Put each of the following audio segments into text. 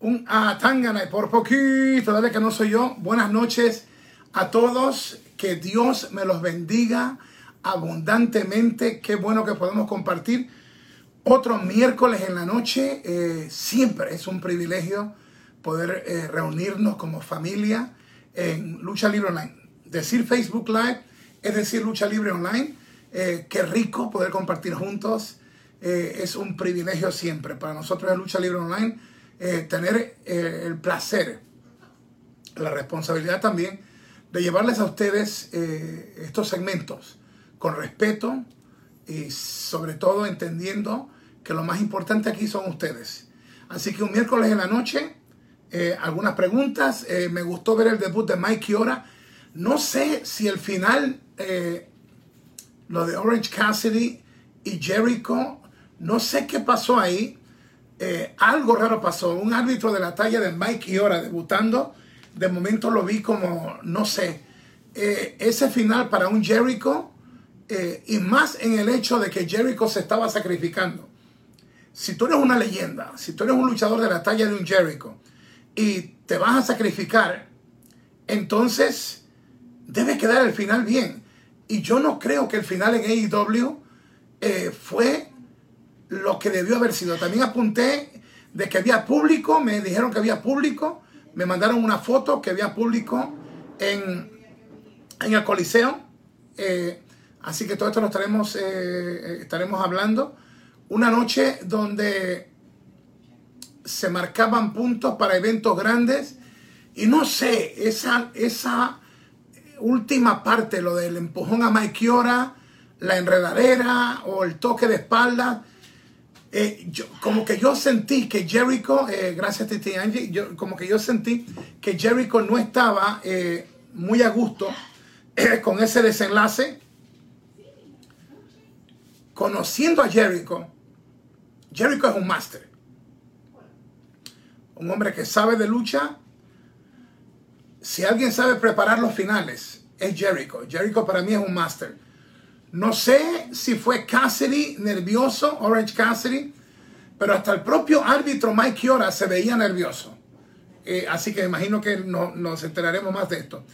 un atangana y por poquito, dale que no soy yo. Buenas noches a todos, que Dios me los bendiga abundantemente. Qué bueno que podemos compartir otro miércoles en la noche. Eh, siempre es un privilegio poder eh, reunirnos como familia en Lucha Libre Online. Decir Facebook Live es decir Lucha Libre Online. Eh, qué rico poder compartir juntos. es un privilegio siempre. Para nosotros en Lucha Libre Online eh, tener eh, el placer, la responsabilidad también de llevarles a ustedes eh, estos segmentos con respeto y sobre todo entendiendo que lo más importante aquí son ustedes. Así que un miércoles en la noche, algunas preguntas. me gustó ver el debut de Mike Kiora. No sé si el final, lo de Orange Cassidy y Jericho, no sé qué pasó ahí. Eh, algo raro pasó. Un árbitro de la talla de Mike Iora debutando, de momento lo vi como, no sé, eh, ese final para un Jericho eh, y más en el hecho de que Jericho se estaba sacrificando. Si tú eres una leyenda, si tú eres un luchador de la talla de un Jericho y te vas a sacrificar, entonces debe quedar el final bien. Y yo no creo que el final en AEW fue lo que debió haber sido. También apunté de que había público, me dijeron que había público, me mandaron una foto que había público en, en el Coliseo. Eh, así que todo esto lo estaremos, eh, eh, estaremos hablando. Una noche donde se marcaban puntos para eventos grandes y no sé, esa, esa última parte, lo del empujón a Mike la enredadera o el toque de espalda, eh, como que yo sentí que Jericho, eh, gracias Titi Angie, yo, como que yo sentí que Jericho no estaba eh, muy a gusto con ese desenlace. Conociendo a Jericho, Jericho es un máster. Un hombre que sabe de lucha. Si alguien sabe preparar los finales, es Jericho. Jericho para mí es un máster. No sé si fue Cassidy nervioso, Orange Cassidy, pero hasta el propio árbitro Mike Kiora se veía nervioso. Eh, así que imagino que no, nos enteraremos más de esto.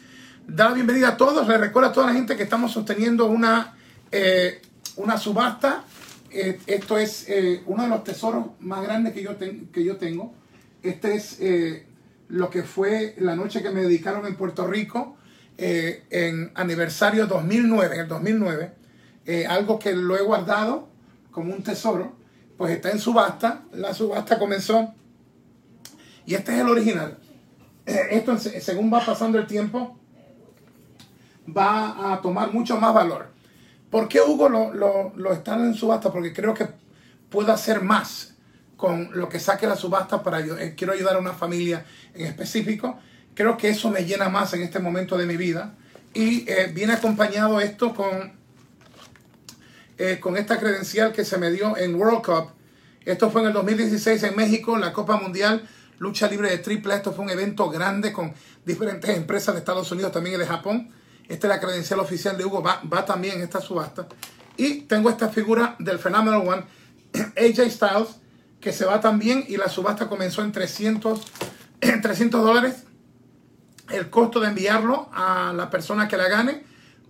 Da la bienvenida a todos. Les recuerdo a toda la gente que estamos sosteniendo una, eh, una subasta. Eh, esto es uno de los tesoros más grandes que yo, que yo tengo. Este es lo que fue la noche que me dedicaron en Puerto Rico en aniversario 2009, en el 2009 eh, algo que lo he guardado como un tesoro, pues está en subasta. La subasta comenzó y este es el original. Eh, esto, según va pasando el tiempo, va a tomar mucho más valor. ¿Por qué Hugo lo, lo, lo está en subasta? Porque creo que puedo hacer más con lo que saque la subasta para yo. Eh, quiero ayudar a una familia en específico. Creo que eso me llena más en este momento de mi vida. Y viene acompañado esto con eh, con esta credencial que se me dio en World Cup. Esto fue en el 2016 en México, en la Copa Mundial Lucha Libre de Triple. Esto fue un evento grande con diferentes empresas de Estados Unidos, también y de Japón. Esta es la credencial oficial de Hugo, va, también en esta subasta. Y tengo esta figura del Phenomenal One, AJ Styles, que se va también y la subasta comenzó en 300, en 300 dólares. El costo de enviarlo a la persona que la gane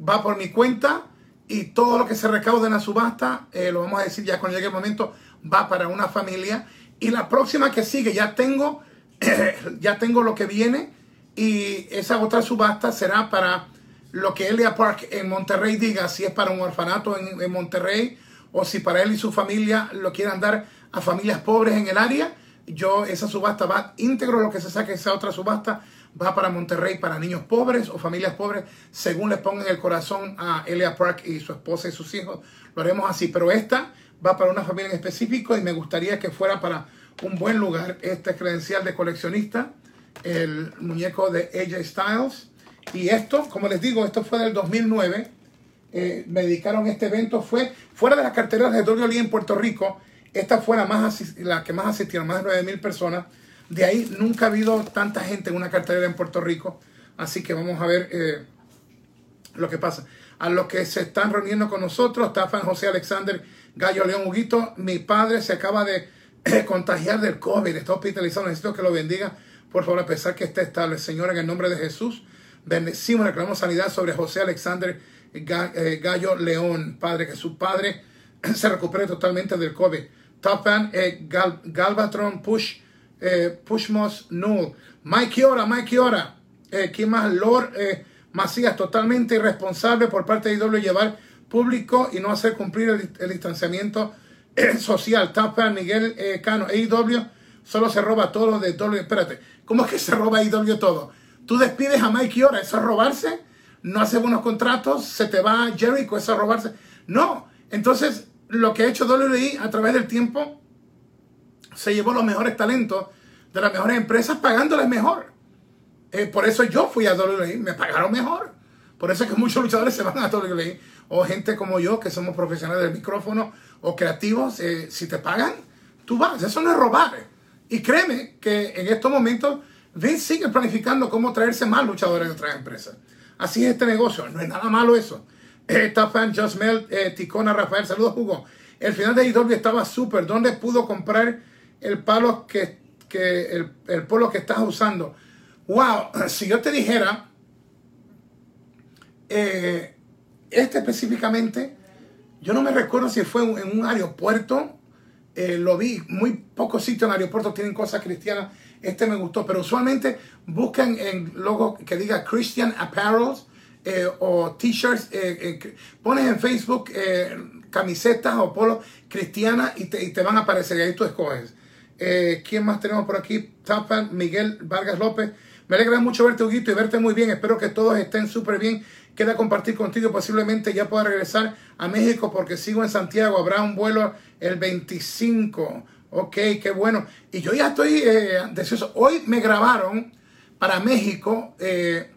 va por mi cuenta y todo lo que se recaude en la subasta, eh, lo vamos a decir ya cuando llegue el momento, va para una familia. Y la próxima que sigue, ya tengo, ya tengo lo que viene y esa otra subasta será para lo que Elia Park en Monterrey diga, si es para un orfanato en, en Monterrey o si para él y su familia lo quieran dar a familias pobres en el área. Yo, esa subasta va íntegro lo que se saque esa otra subasta va para Monterrey para niños pobres o familias pobres, según le pongan el corazón a Elia Park y su esposa y sus hijos. Lo haremos así, pero esta va para una familia en específico y me gustaría que fuera para un buen lugar. Este credencial de coleccionista, el muñeco de AJ Styles. Y esto, como les digo, esto fue del 2009. Eh, me dedicaron este evento. Fue fuera de las carteras de WWE en Puerto Rico. Esta fue la, más, la que más asistieron, más de 9 mil personas. De ahí nunca ha habido tanta gente en una cartelera en Puerto Rico. Así que vamos a ver eh, lo que pasa. A los que se están reuniendo con nosotros, Tafan José Alexander Gallo León Huguito, mi padre se acaba de eh, contagiar del COVID, está hospitalizado, necesito que lo bendiga. Por favor, a pesar que esté estable, Señor, en el nombre de Jesús, bendecimos, reclamamos sanidad sobre José Alexander eh, Gallo León, Padre, que su padre se recupere totalmente del COVID. Top eh, Galvatron Push, eh, Pushmos Null. Mike Ora, Mike Ora. Eh, ¿Quién más? Lord eh, Macías, totalmente irresponsable por parte de IW llevar público y no hacer cumplir el, distanciamiento social. Top Miguel Cano. AEW solo se roba todo de W. Espérate, ¿cómo es que se roba AEW todo? Tú despides a Mike Ora, ¿eso es robarse? No hace buenos contratos, se te va Jericho, ¿eso es robarse? No, entonces lo que ha hecho WWE a través del tiempo se llevó los mejores talentos de las mejores empresas pagándoles mejor. Eh, por eso yo fui a WWE, me pagaron mejor. Por eso es que muchos luchadores se van a WWE. O gente como yo, que somos profesionales del micrófono o creativos, eh, si te pagan, tú vas. Eso no es robar. Y créeme que en estos momentos Vince sigue planificando cómo traerse más luchadores de otras empresas. Así es este negocio. No es nada malo eso. Eh, Tafan, Just Mel, Ticona, Rafael, saludos Hugo. El final de IW estaba súper. ¿Dónde pudo comprar el palo que el, el polo que estás usando. Wow, si yo te dijera, eh, este específicamente, yo no me recuerdo si fue en un aeropuerto, eh, lo vi, muy pocos sitios en aeropuertos tienen cosas cristianas, este me gustó, pero usualmente buscan en logo que diga Christian Apparels eh, o t-shirts, pones en Facebook camisetas o polos cristianas y te, y te van a aparecer y ahí tú escoges. Eh, ¿Quién más tenemos por aquí? Tapan, Miguel Vargas López. Me alegra mucho verte, Huguito, y verte muy bien. Espero que todos estén súper bien. Queda compartir contigo. Posiblemente ya pueda regresar a México porque sigo en Santiago. Habrá un vuelo el 25. Ok, qué bueno. Y yo ya estoy eh, deseoso. Hoy me grabaron para México eh,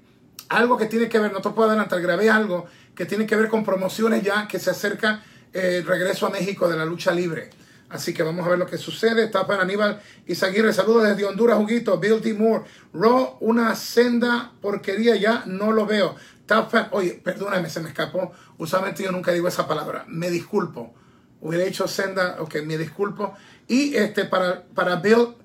algo que tiene que ver, no te puedo adelantar, grabé algo que tiene que ver con promociones ya que se acerca el regreso a México de la lucha libre. Así que vamos a ver lo que sucede. Está para Aníbal Izaguirre. Saludos desde Honduras, Juguito. Bill. Moore. Raw, una senda porquería. Ya no lo veo. Tapa, oye, perdóname, se me escapó. Usualmente yo nunca digo esa palabra. Me disculpo. Hubiera dicho senda. Ok, me disculpo. Y este, para, para Bill,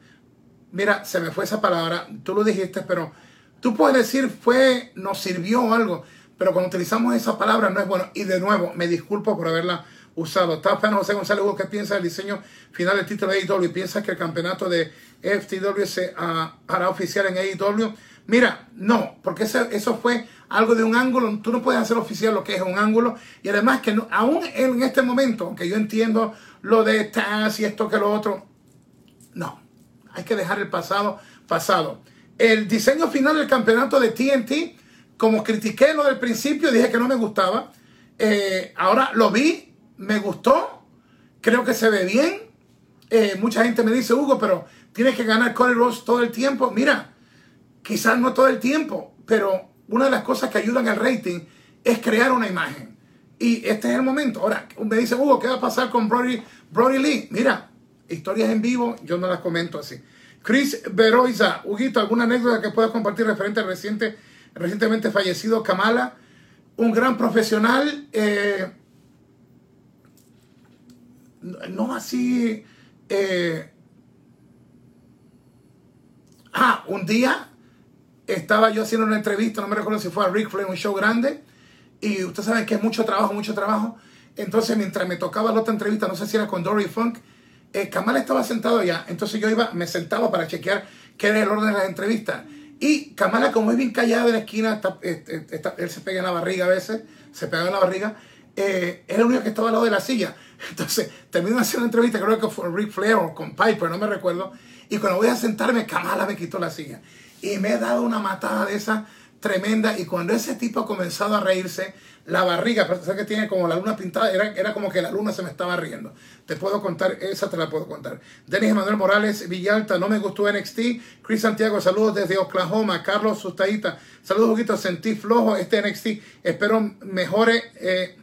mira, se me fue esa palabra. Tú lo dijiste, pero tú puedes decir fue, nos sirvió algo. Pero cuando utilizamos esa palabra no es bueno. Y de nuevo, me disculpo por haberla usado. Tapan José González Hugo, ¿qué piensa del diseño final del título de AEW? ¿Piensa que el campeonato de FTW se hará oficial en AEW? Mira, no, porque eso, eso fue algo de un ángulo. Tú no puedes hacer oficial lo que es un ángulo. Y además que no, aún en este momento, aunque yo entiendo lo de Taz y esto que lo otro, no, hay que dejar el pasado pasado. El diseño final del campeonato de TNT, como critiqué lo del principio, dije que no me gustaba. Eh, ahora lo vi me gustó, creo que se ve bien. Eh, mucha gente me dice, Hugo, pero tienes que ganar Cody Rose todo el tiempo. Mira, quizás no todo el tiempo, pero una de las cosas que ayudan al rating es crear una imagen. Y este es el momento. Ahora, me dice, Hugo, ¿qué va a pasar con Brody, Brody Lee? Mira, historias en vivo, yo no las comento así. Chris Beroiza, Huguito, ¿alguna anécdota que puedas compartir referente al reciente, recientemente fallecido Kamala? Un gran profesional. Eh, no así. Eh, ah, un día estaba yo haciendo una entrevista, no me recuerdo si fue a Rick Flair, un show grande, y ustedes saben que es mucho trabajo, mucho trabajo. Entonces, mientras me tocaba la otra entrevista, no sé si era con Dory Funk, eh, estaba sentado allá. Entonces yo iba, me sentaba para chequear qué era el orden de las entrevistas. Y Kamala, como es bien callada de la esquina, eh, él se pega en la barriga a veces, se pega en la barriga, eh, era el único que estaba al lado de la silla. Entonces, termino hacer una entrevista, creo que fue Rick Flair o con Piper, no me recuerdo. Y cuando voy a sentarme, Kamala me quitó la silla. Y me he dado una matada de esa tremenda. Y cuando ese tipo ha comenzado a reírse, la barriga, pero que tiene como la luna pintada, era, era como que la luna se me estaba riendo. Te puedo contar, esa te la puedo contar. Denis Emanuel Morales, Villalta, no me gustó NXT. Chris Santiago, saludos desde Oklahoma. Carlos Sustaita, saludos, poquito, sentí flojo este NXT. Espero mejore. Eh,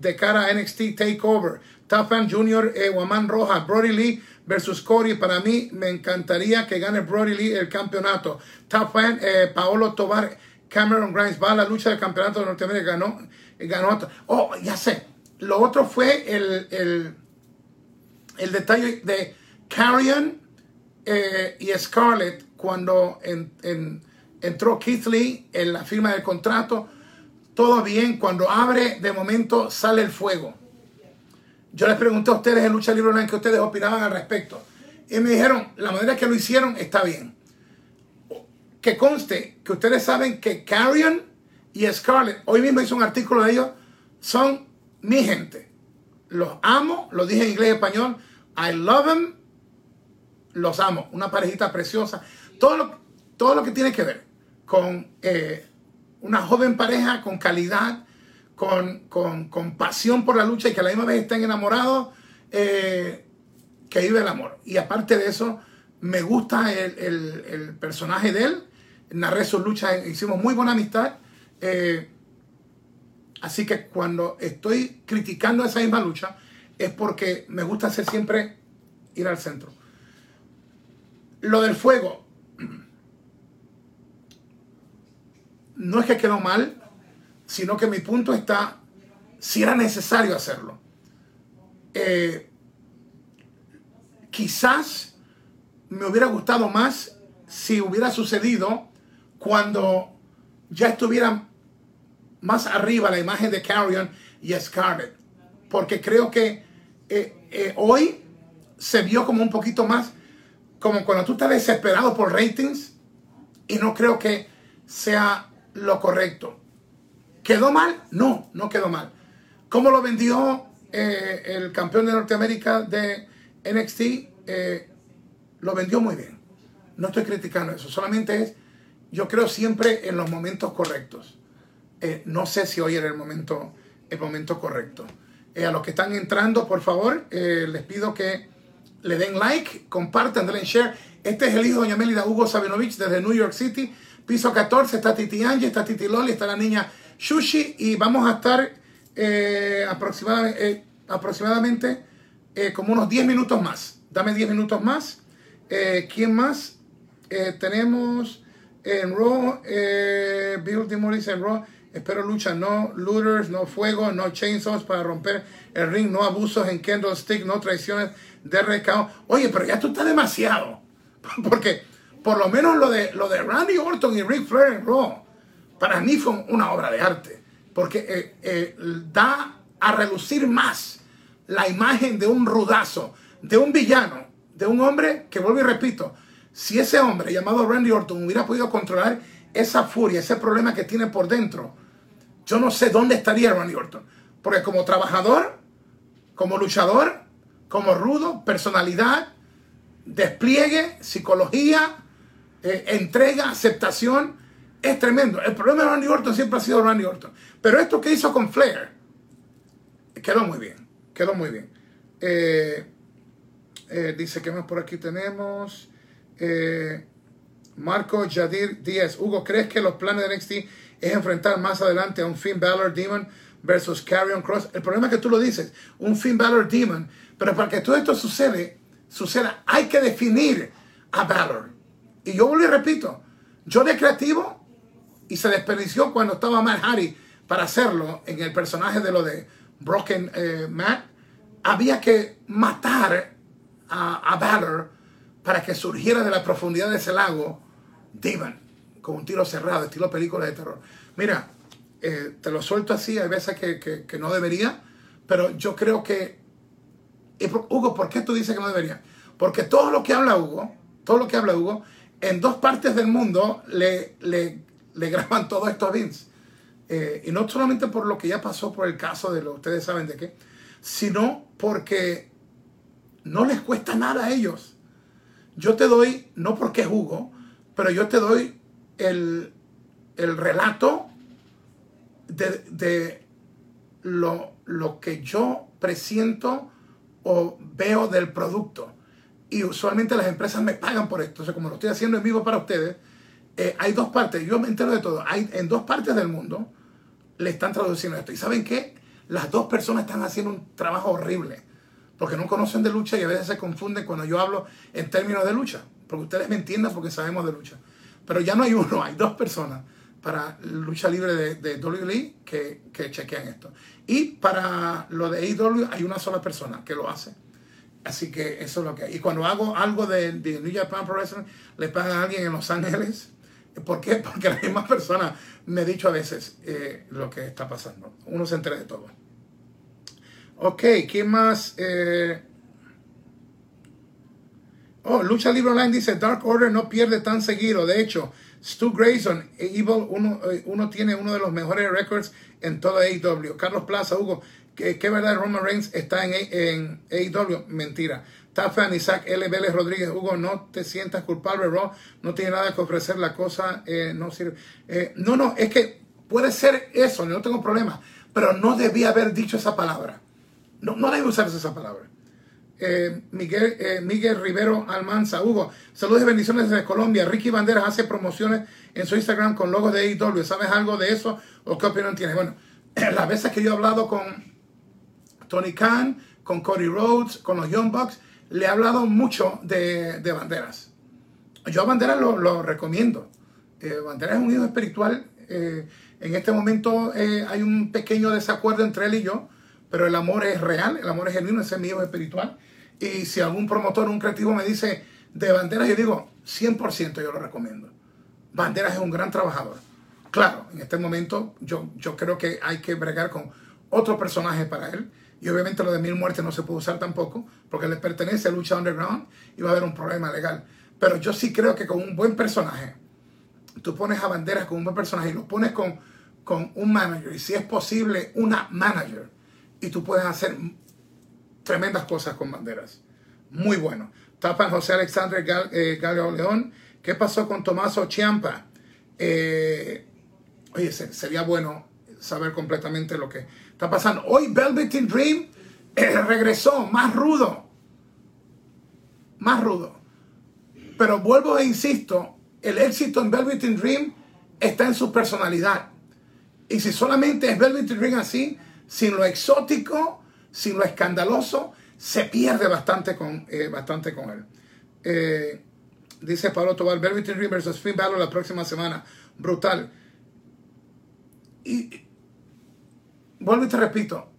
de cara a NXT Takeover. Tafan Jr., eh, Waman Roja, Brody Lee versus Cody. Para mí me encantaría que gane Brody Lee el campeonato. Tafan, eh, Paolo Tobar, Cameron Grimes va a la lucha del campeonato de Norteamérica. Ganó, ganó Oh, ya sé. Lo otro fue el, el, el detalle de Carrion eh, y Scarlett, cuando entró Keith Lee en la firma del contrato, todo bien. Cuando abre, de momento sale el fuego. Yo les pregunté a ustedes en Lucha Libre en que ustedes opinaban al respecto. Y me dijeron, la manera que lo hicieron está bien. Que conste que ustedes saben que Carrion y Scarlett, hoy mismo hice un artículo de ellos, son mi gente. Los amo, lo dije en inglés y español. I love them. Los amo. Una parejita preciosa. Todo lo, todo lo que tiene que ver con eh, una joven pareja con calidad, con, con, pasión por la lucha y que a la misma vez estén enamorados, eh, que vive el amor. Y aparte de eso, me gusta el, personaje de él. Narré sus luchas, hicimos muy buena amistad. Eh, así que cuando estoy criticando esa misma lucha, es porque me gusta hacer siempre ir al centro. Lo del fuego, no es que quedó mal, sino que mi punto está si era necesario hacerlo. Eh, quizás me hubiera gustado más si hubiera sucedido cuando ya estuviera más arriba la imagen de Carrion y Scarlett. Porque creo que eh, eh, hoy se vio como un poquito más, como cuando tú estás desesperado por ratings, y no creo que sea lo correcto. ¿Quedó mal? No, no quedó mal. ¿Cómo lo vendió eh, el campeón de Norteamérica de NXT? Eh, lo vendió muy bien. No estoy criticando eso, solamente es, yo creo siempre en los momentos correctos. Eh, no sé si hoy era el momento, el momento correcto. a los que están entrando, por favor, les pido que le den like, compartan, denle share. Este es el hijo de Doña Melida Hugo Sabinovich desde New York City. Piso 14 está Titi Angie, está Titi Loli, está la niña Shushi y vamos a estar eh, aproximadamente, eh, aproximadamente eh, como unos 10 minutos más. Dame 10 minutos más. ¿Quién más? tenemos en Raw, Bill Dimoris en Raw. Espero lucha, no looters, no fuego, no chainsaws para romper el ring, no abusos en Stick, no traiciones de recao. Oye, pero ya tú estás demasiado. Porque por lo menos lo de, lo de Randy Orton y Rick Flair en Raw, para mí fue una obra de arte, porque eh, eh, da a relucir más la imagen de un rudazo, de un villano, de un hombre que, vuelvo y repito, si ese hombre llamado Randy Orton hubiera podido controlar esa furia, ese problema que tiene por dentro, yo no sé dónde estaría Randy Orton. Porque como trabajador, como luchador, como rudo, personalidad, despliegue, psicología, eh, entrega, aceptación, es tremendo. El problema de Randy Orton siempre ha sido Randy Orton. Pero esto que hizo con Flair, quedó muy bien, quedó muy bien. Eh, eh, dice que más por aquí tenemos. Marco Yadir Díaz. Hugo, ¿crees que los planes de NXT es enfrentar más adelante a un Finn Balor Demon versus Carrion Cross? El problema es que tú lo dices, un Finn Balor Demon. Pero para que todo esto sucede, suceda, hay que definir a Balor. Y yo y repito, yo de creativo y se desperdició cuando estaba Matt Hardy para hacerlo en el personaje de lo de Broken eh, Matt. Había que matar a, a Valor para que surgiera de la profundidad de ese lago Demon, con un tiro cerrado, estilo película de terror. Mira, eh, te lo suelto así, hay veces que, que, no debería, pero yo creo que... Hugo, ¿por qué tú dices que no debería? Porque todo lo que habla Hugo, todo lo que habla Hugo, en dos partes del mundo le, le, graban todo esto a Vince. Eh, y no solamente por lo que ya pasó por el caso de lo, ustedes saben de qué, sino porque no les cuesta nada a ellos. Yo te doy, no porque jugo, pero yo te doy el, relato de, de lo, lo, que yo presiento o veo del producto y usualmente las empresas me pagan por esto. Entonces, como lo estoy haciendo en vivo para ustedes, eh, hay dos partes, yo me entero de todo. Hay en dos partes del mundo le están traduciendo esto. ¿Y saben qué? Las dos personas están haciendo un trabajo horrible porque no conocen de lucha y a veces se confunden cuando yo hablo en términos de lucha. Porque ustedes me entiendan porque sabemos de lucha. Pero ya no hay uno, hay dos personas para lucha libre de, de WWE que, que chequean esto. Y para lo de AEW hay una sola persona que lo hace Así que eso es lo que hay. Y cuando hago algo de, de New Japan Pro Wrestling, le pagan a alguien en Los Ángeles. ¿Por qué? Porque la misma persona me ha dicho a veces eh, lo que está pasando. Uno se entera de todo. Ok, ¿quién más? Eh, oh, Lucha Libre Online dice, Dark Order no pierde tan seguido. De hecho, Stu Grayson, Evil, uno, eh, uno tiene uno de los mejores records en toda AEW. Carlos Plaza, Hugo, ¿qué, qué verdad Roman Reigns está en, en AEW? Mentira. Tafan, Isaac L. Vélez Rodríguez, Hugo, no te sientas culpable, Raw no tiene nada que ofrecer, la cosa eh, no sirve. Eh, no, no, es que puede ser eso, no tengo problema, pero no debía haber dicho esa palabra. No, no debe usarse esa palabra. Eh, Miguel, Miguel Rivero Almanza, Hugo, saludos y bendiciones desde Colombia. Ricky Banderas hace promociones en su Instagram con logos de AEW. ¿Sabes algo de eso o qué opinión tienes? Bueno, las veces que yo he hablado con Tony Khan, con Cody Rhodes, con los Young Bucks, le he hablado mucho de, banderas. Yo a banderas lo, recomiendo. Eh, banderas es un hijo espiritual. Eh, en este momento eh, hay un pequeño desacuerdo entre él y yo, pero el amor es real, el amor es genuino, ese es mi hijo espiritual. Y si algún promotor, un creativo me dice de banderas, yo digo 100% yo lo recomiendo. Banderas es un gran trabajador. Claro, en este momento yo, yo creo que hay que bregar con otro personaje para él. Y obviamente lo de mil muertes no se puede usar tampoco, porque le pertenece a Lucha Underground y va a haber un problema legal. Pero yo sí creo que con un buen personaje, tú pones a banderas con un buen personaje y lo pones con, con un manager, y si es posible, una manager, y tú puedes hacer tremendas cosas con banderas. Muy bueno. Tapan José Alexander Gal, eh, León. ¿Qué pasó con Tomaso Chiampa? Eh, oye, sería bueno saber completamente lo que está pasando. Hoy Velveteen Dream eh, regresó más rudo. Más rudo. Pero vuelvo e insisto, el éxito en Velveteen Dream está en su personalidad. Y si solamente es Velveteen Dream así, sin lo exótico, sin lo escandaloso, se pierde bastante con, eh, bastante con él. Eh, dice Pablo Tobar, Dream versus Finn Balor la próxima semana. Brutal. Y vuelvo y te repito,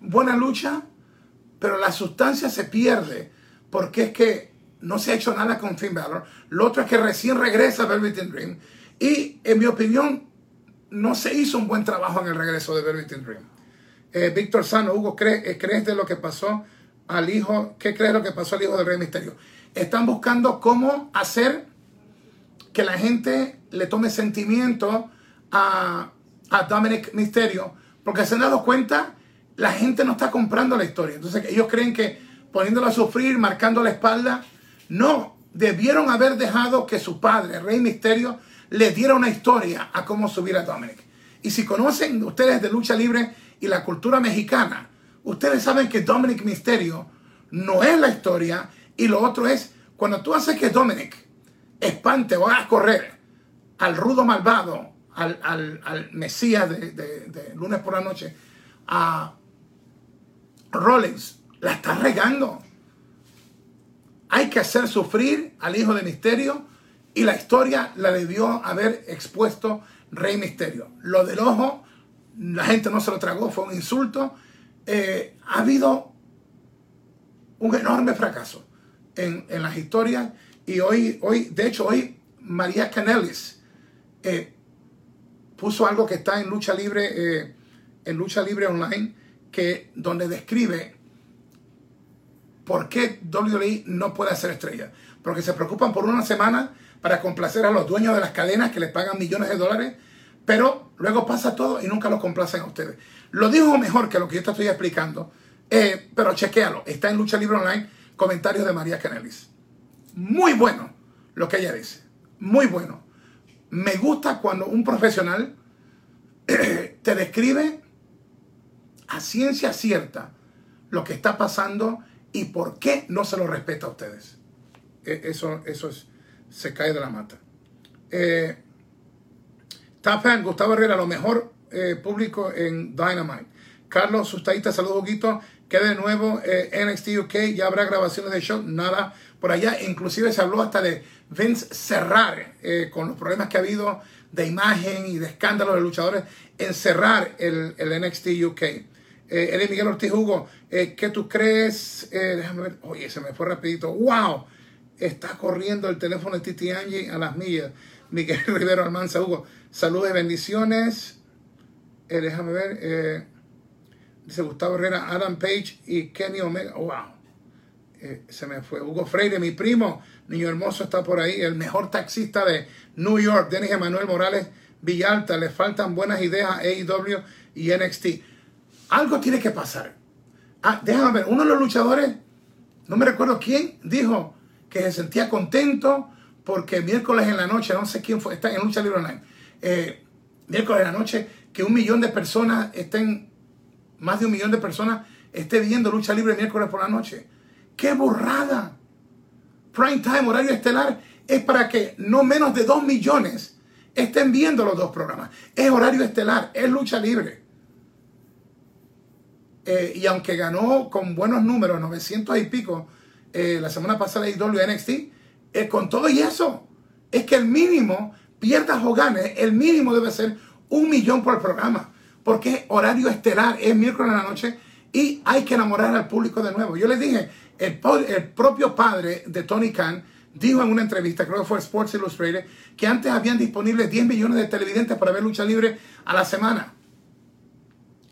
buena lucha, pero la sustancia se pierde porque es que no se ha hecho nada con Finn Balor. Lo otro es que recién regresa Velvet Dream y en mi opinión no se hizo un buen trabajo en el regreso de Velvet Dream. Eh, Víctor Sano, Hugo, eh, ¿crees de lo que pasó al hijo? ¿Qué crees de lo que pasó al hijo del Rey Misterio? Están buscando cómo hacer que la gente le tome sentimiento a a Dominic Misterio, porque se han dado cuenta, la gente no está comprando la historia. Entonces ellos creen que poniéndolo a sufrir, marcando la espalda, no, debieron haber dejado que su padre, Rey Misterio, le diera una historia a cómo subir a Dominic. Y si conocen ustedes de lucha libre y la cultura mexicana, ustedes saben que Dominic Misterio no es la historia y lo otro es cuando tú haces que Dominic espante o haga correr al rudo malvado al, Mesías de, lunes por la noche, a Rollins, la está regando. Hay que hacer sufrir al hijo de Misterio y la historia la debió haber expuesto Rey Misterio. Lo del ojo, la gente no se lo tragó, fue un insulto. Eh, ha habido un enorme fracaso en, las historias y hoy, hoy, de hecho, hoy María Canelis eh, puso algo que está en lucha libre, eh, en lucha libre online, que donde describe por qué WWE no puede hacer estrella. Porque se preocupan por una semana para complacer a los dueños de las cadenas que les pagan millones de dólares, pero luego pasa todo y nunca lo complacen a ustedes. Lo dijo mejor que lo que yo te estoy explicando, eh, pero chequéalo. Está en Lucha Libre Online, comentarios de María Canelis. Muy bueno lo que ella dice. Muy bueno me gusta cuando un profesional te describe a ciencia cierta lo que está pasando y por qué no se lo respeta a ustedes. E, eso, eso es, se cae de la mata. Eh, Tapan, Gustavo Herrera, lo mejor eh, público en Dynamite. Carlos Sustaita, saludos, Huguito. Que de nuevo eh, NXT UK, ya habrá grabaciones de show, nada por allá. Inclusive se habló hasta de Vince cerrar eh, con los problemas que ha habido de imagen y de escándalo de luchadores, encerrar el, el NXT UK. Eh, Miguel Ortiz Hugo, eh, ¿qué tú crees? Eh, déjame ver. Oye, se me fue rapidito. ¡Wow! Está corriendo el teléfono de Titi Angie a las millas. Miguel Rivero Almanza Hugo, saludos y bendiciones. Déjame ver. dice Gustavo Herrera, Adam Page y Kenny Omega. ¡Wow! Eh, se me fue. Hugo Freire, mi primo, niño hermoso, está por ahí. El mejor taxista de New York, Denis Emanuel Morales Villalta. Le faltan buenas ideas a AEW y NXT. Algo tiene que pasar. Ah, déjame ver, uno de los luchadores, no me recuerdo quién, dijo que se sentía contento porque miércoles en la noche, no sé quién fue, está en Lucha Libre Online, eh, miércoles en la noche, que un millón de personas estén, más de un millón de personas esté viendo Lucha Libre miércoles por la noche. ¡Qué burrada! Prime Time, horario estelar, es para que no menos de dos millones estén viendo los dos programas. Es horario estelar, es lucha libre. Eh, y aunque ganó con buenos números, 900 y pico, eh, la semana pasada IW NXT, eh, con todo y eso, es que el mínimo, pierdas o ganes, el mínimo debe ser un millón por programa. Porque es horario estelar, es miércoles en la noche y hay que enamorar al público de nuevo. Yo les dije, el, el propio padre de Tony Khan dijo en una entrevista, creo que fue Sports Illustrated, que antes habían disponibles 10 millones de televidentes para ver lucha libre a la semana.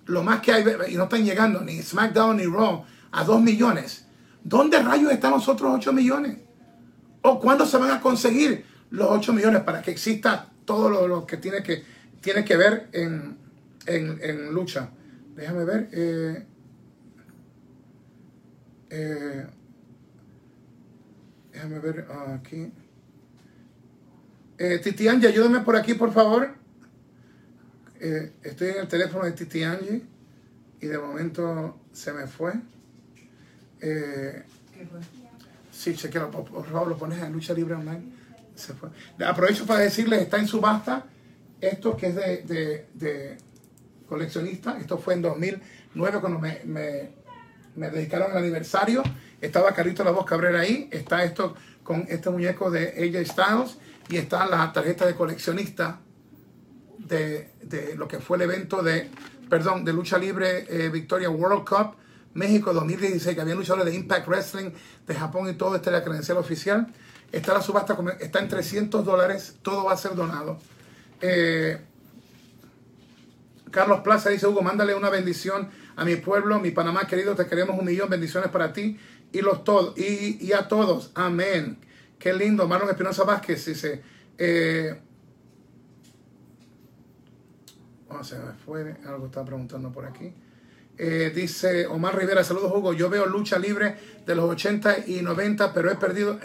Lo más que hay, y no están llegando ni SmackDown ni Raw a 2 millones. ¿Dónde rayos están los otros 8 millones? ¿O cuándo se van a conseguir los 8 millones para que exista todo lo, lo que tiene que, tiene que ver en, en- en lucha? Déjame ver. eh, eh, déjame ver ah, aquí. Eh, Titi Angie, ayúdame por aquí, por favor. Eh, estoy en el teléfono de Titi Angie y de momento se me fue. Eh, sí, chequealo, por, por favor, lo pones en Lucha Libre Online. Se fue. Aprovecho para decirles, está en subasta esto que es de, de- de coleccionista. Esto fue en 2009 cuando me, me, me dedicaron al aniversario. Estaba Carlito La Voz Cabrera ahí. Está esto con este muñeco de AJ Styles. Y está la tarjeta de coleccionista de, de lo que fue el evento de, perdón, de lucha libre eh, Victoria World Cup México 2016, que había luchadores de Impact Wrestling de Japón y todo, esta es la credencial oficial. Está la subasta, está en 300 dólares, todo va a ser donado. Eh, Carlos Plaza dice, Hugo, mándale una bendición a mi pueblo, mi Panamá querido, te queremos un millón, bendiciones para ti y, los todos, y, a todos. Amén. Qué lindo. Marlon Espinosa Vázquez dice, eh, oh, se me fue, algo está preguntando por aquí. Eh, dice Omar Rivera, saludos Hugo, yo veo lucha libre de los 80 y 90, pero he perdido,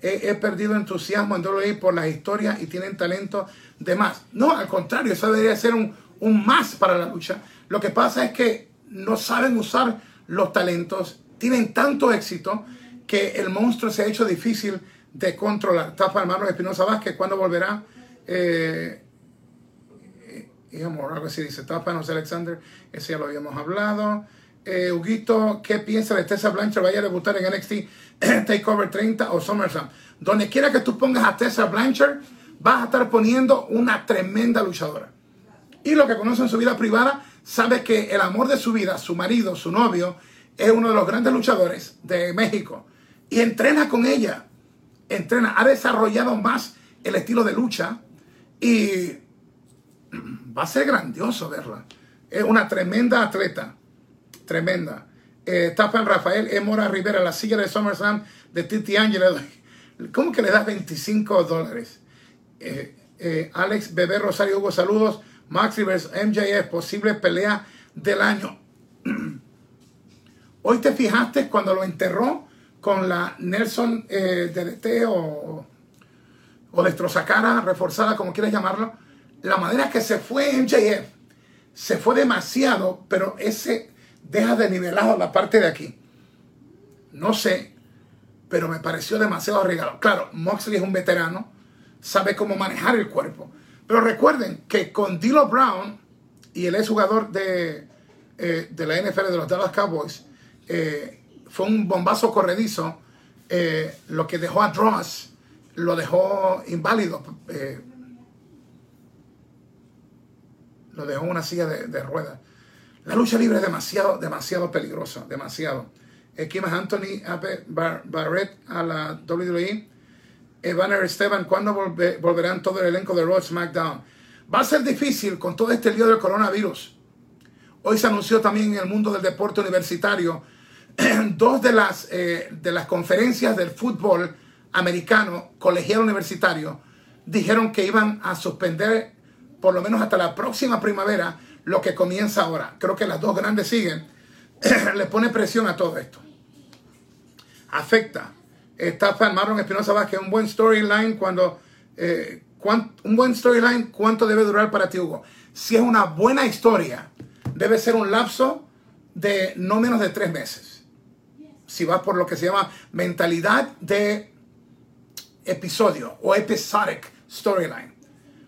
he, he perdido entusiasmo en WWE por las historias y tienen talento de más. No, al contrario, eso debería ser un, un más para la lucha. Lo que pasa es que no saben usar los talentos, tienen tanto éxito que el monstruo se ha hecho difícil de controlar. Para Marlon Espinosa Vázquez, ¿cuándo volverá? Eh, digamos, algo así dice Tapa, no Alexander, ese ya lo habíamos hablado. Eh, Huguito, ¿qué piensa de Tessa Blanchard? ¿Vaya a debutar en NXT Takeover 30 o SummerSlam? Donde quiera que tú pongas a Tessa Blanchard, vas a estar poniendo una tremenda luchadora. Y lo que conoce en su vida privada, sabe que el amor de su vida, su marido, su novio, es uno de los grandes luchadores de México. Y entrena con ella. Entrena, ha desarrollado más el estilo de lucha y va a ser grandioso verla. Es una tremenda atleta. Tremenda. Eh, Rafael E. Mora Rivera, la silla de SummerSlam de Titi Angela. ¿Cómo que le das 25 dólares? Eh, eh, Alex Bebé Rosario Hugo, saludos. Max Rivers, MJF, posible pelea del año. Hoy te fijaste cuando lo enterró con la Nelson eh, DDT o, o destrozacara reforzada, como quieras llamarlo. La manera que se fue MJF se fue demasiado, pero ese deja de nivelado la parte de aquí. No sé, pero me pareció demasiado arriesgado. Claro, Moxley es un veterano, sabe cómo manejar el cuerpo. Pero recuerden que con D'Lo Brown y el exjugador de, eh, de la NFL de los Dallas Cowboys, eh, fue un bombazo corredizo, eh, lo que dejó a Dross, lo dejó inválido, lo dejó en una silla de, de ruedas. La lucha libre es demasiado, demasiado peligrosa, demasiado. Más Anthony Barrett a la WWE. Evaner Esteban, ¿cuándo volverán todo el elenco de Raw SmackDown? Va a ser difícil con todo este lío del coronavirus. Hoy se anunció también en el mundo del deporte universitario dos de las, eh, de las conferencias del fútbol americano, colegial universitario, dijeron que iban a suspender por lo menos hasta la próxima primavera lo que comienza ahora. Creo que las dos grandes siguen. Le pone presión a todo esto. Afecta. Está Marlon Espinosa Vázquez, un buen storyline cuando... Eh, un buen storyline, ¿cuánto debe durar para ti, Hugo? Si es una buena historia, debe ser un lapso de no menos de tres meses. Si vas por lo que se llama mentalidad de episodio o episodic storyline.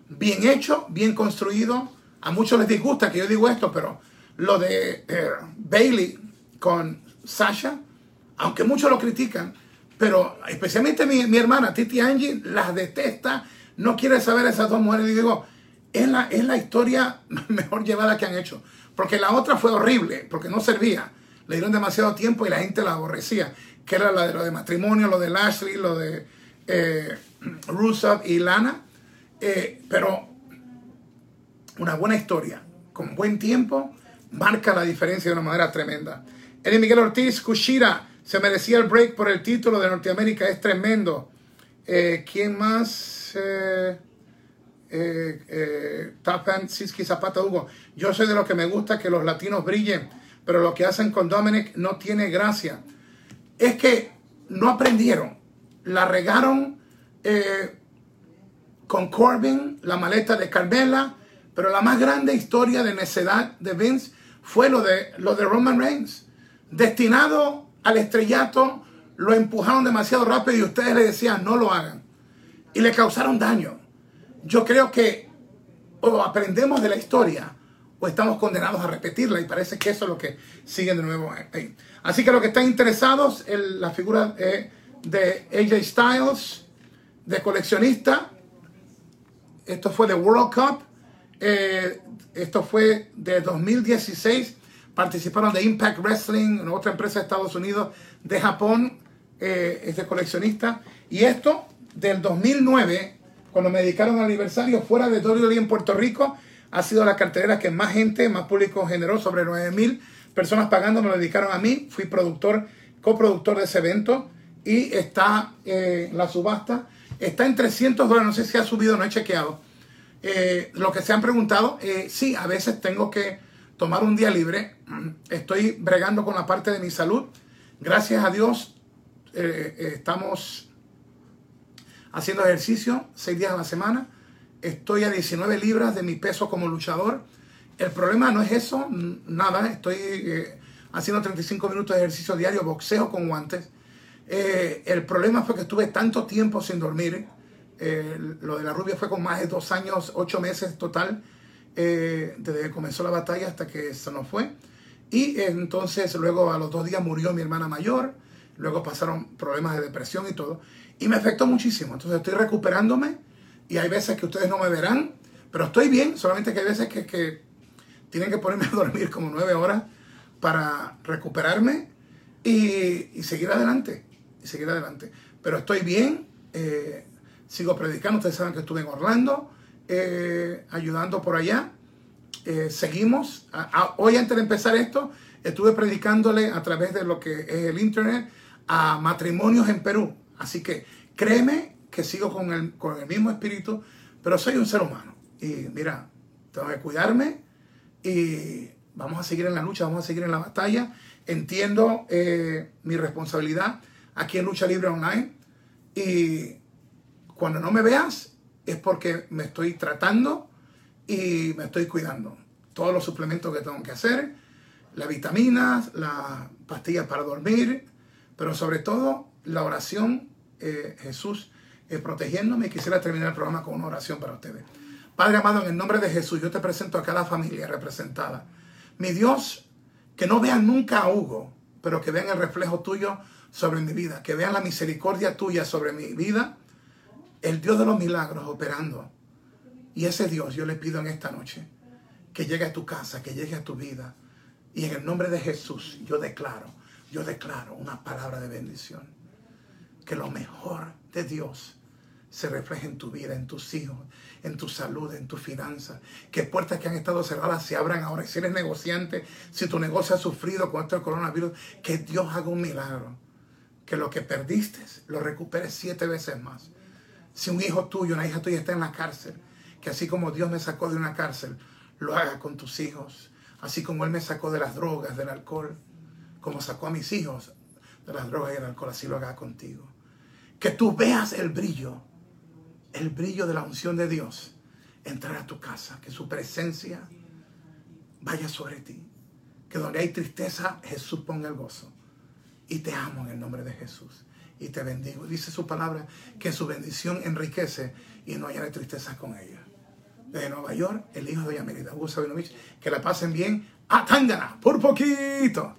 Bien hecho, bien construido. A muchos les disgusta que yo digo esto, pero lo de eh, Bailey con Sasha, aunque muchos lo critican, pero especialmente mi, mi hermana Titi Angie las detesta no quiere saber esas dos mujeres. Y digo, es la, es la historia mejor llevada que han hecho. Porque la otra fue horrible, porque no servía. Le dieron demasiado tiempo y la gente la aborrecía. Que era la de lo de matrimonio, lo de Lashley, lo de eh, y Lana. Eh, pero una buena historia, con buen tiempo, marca la diferencia de una manera tremenda. Eddie Miguel Ortiz, Kushira, se merecía el break por el título de Norteamérica, es tremendo. Eh, ¿Quién más? eh, eh, Tapan Siski Zapata Hugo. Yo soy de los que me gusta que los latinos brillen, pero lo que hacen con Dominic no tiene gracia. Es que no aprendieron, la regaron con Corbin, la maleta de Carmela, pero la más grande historia de necedad de Vince fue lo de, lo de Roman Reigns. Destinado al estrellato, lo empujaron demasiado rápido y ustedes le decían no lo hagan y le causaron daño. Yo creo que o aprendemos de la historia o estamos condenados a repetirla y parece que eso es lo que siguen de nuevo ahí. Así que los que están interesados en la figura de AJ Styles, de coleccionista, esto fue de World Cup, eh, esto fue de 2016, participaron de Impact Wrestling, otra empresa de Estados Unidos, de Japón, eh, es de coleccionista, y esto del 2009, cuando me dedicaron al aniversario fuera de WWE en Puerto Rico, ha sido la cartelera que más gente, más público generó, sobre 9 mil personas pagando, me lo dedicaron a mí, fui productor, coproductor de ese evento. Y está eh, la subasta, está en 300 dólares, no sé si ha subido, no he chequeado. Eh, lo que se han preguntado, eh, sí, a veces tengo que tomar un día libre, estoy bregando con la parte de mi salud, gracias a Dios estamos haciendo ejercicio seis días a la semana. Estoy a 19 libras de mi peso como luchador. El problema no es eso, nada. Estoy eh, haciendo 35 minutos de ejercicio diario, boxeo con guantes. Eh, el problema fue que estuve tanto tiempo sin dormir. Eh, lo de la rubia fue con más de dos años, ocho meses total, desde que comenzó la batalla hasta que se nos fue. Y entonces luego a los dos días murió mi hermana mayor. Luego pasaron problemas de depresión y todo. Y me afectó muchísimo. Entonces estoy recuperándome y hay veces que ustedes no me verán, pero estoy bien, solamente que hay veces que, tienen que ponerme a dormir como nueve horas para recuperarme y, seguir adelante. Y seguir adelante. Pero estoy bien, eh, sigo predicando, ustedes saben que estuve en Orlando, eh, ayudando por allá. Eh, seguimos. hoy antes de empezar esto, estuve predicándole a través de lo que es el internet a matrimonios en Perú. Así que créeme que sigo con el, con el mismo espíritu, pero soy un ser humano. Y mira, tengo que cuidarme y vamos a seguir en la lucha, vamos a seguir en la batalla. Entiendo eh, mi responsabilidad aquí en Lucha Libre Online y cuando no me veas es porque me estoy tratando y me estoy cuidando. Todos los suplementos que tengo que hacer, las vitaminas, las pastillas para dormir, pero sobre todo la oración eh, Jesús eh, protegiéndome. Quisiera terminar el programa con una oración para ustedes. Padre amado, en el nombre de Jesús, yo te presento a cada familia representada. Mi Dios, que no vean nunca a Hugo, pero que vean el reflejo tuyo sobre mi vida, que vean la misericordia tuya sobre mi vida, el Dios de los milagros operando. Y ese Dios yo le pido en esta noche que llegue a tu casa, que llegue a tu vida, Y en el nombre de Jesús yo declaro, yo declaro una palabra de bendición. Que lo mejor de Dios se refleje en tu vida, en tus hijos, en tu salud, en tus finanzas. Que puertas que han estado cerradas se abran ahora. Si eres negociante, si tu negocio ha sufrido con esto coronavirus, que Dios haga un milagro. Que lo que perdiste lo recuperes siete veces más. Si un hijo tuyo, una hija tuya está en la cárcel, que así como Dios me sacó de una cárcel, lo haga con tus hijos. Así como Él me sacó de las drogas, del alcohol, como sacó a mis hijos de las drogas y el alcohol, así lo haga contigo. Que tú veas el brillo, el brillo de la unción de Dios entrar a tu casa, que su presencia vaya sobre ti. Que donde hay tristeza, Jesús ponga el gozo. Y te amo en el nombre de Jesús. Y te bendigo. Dice su palabra que su bendición enriquece y no haya tristeza con ella. Desde Nueva York, el hijo de Doña Merida, Sabinovich. Que la pasen bien a Tangana, por poquito.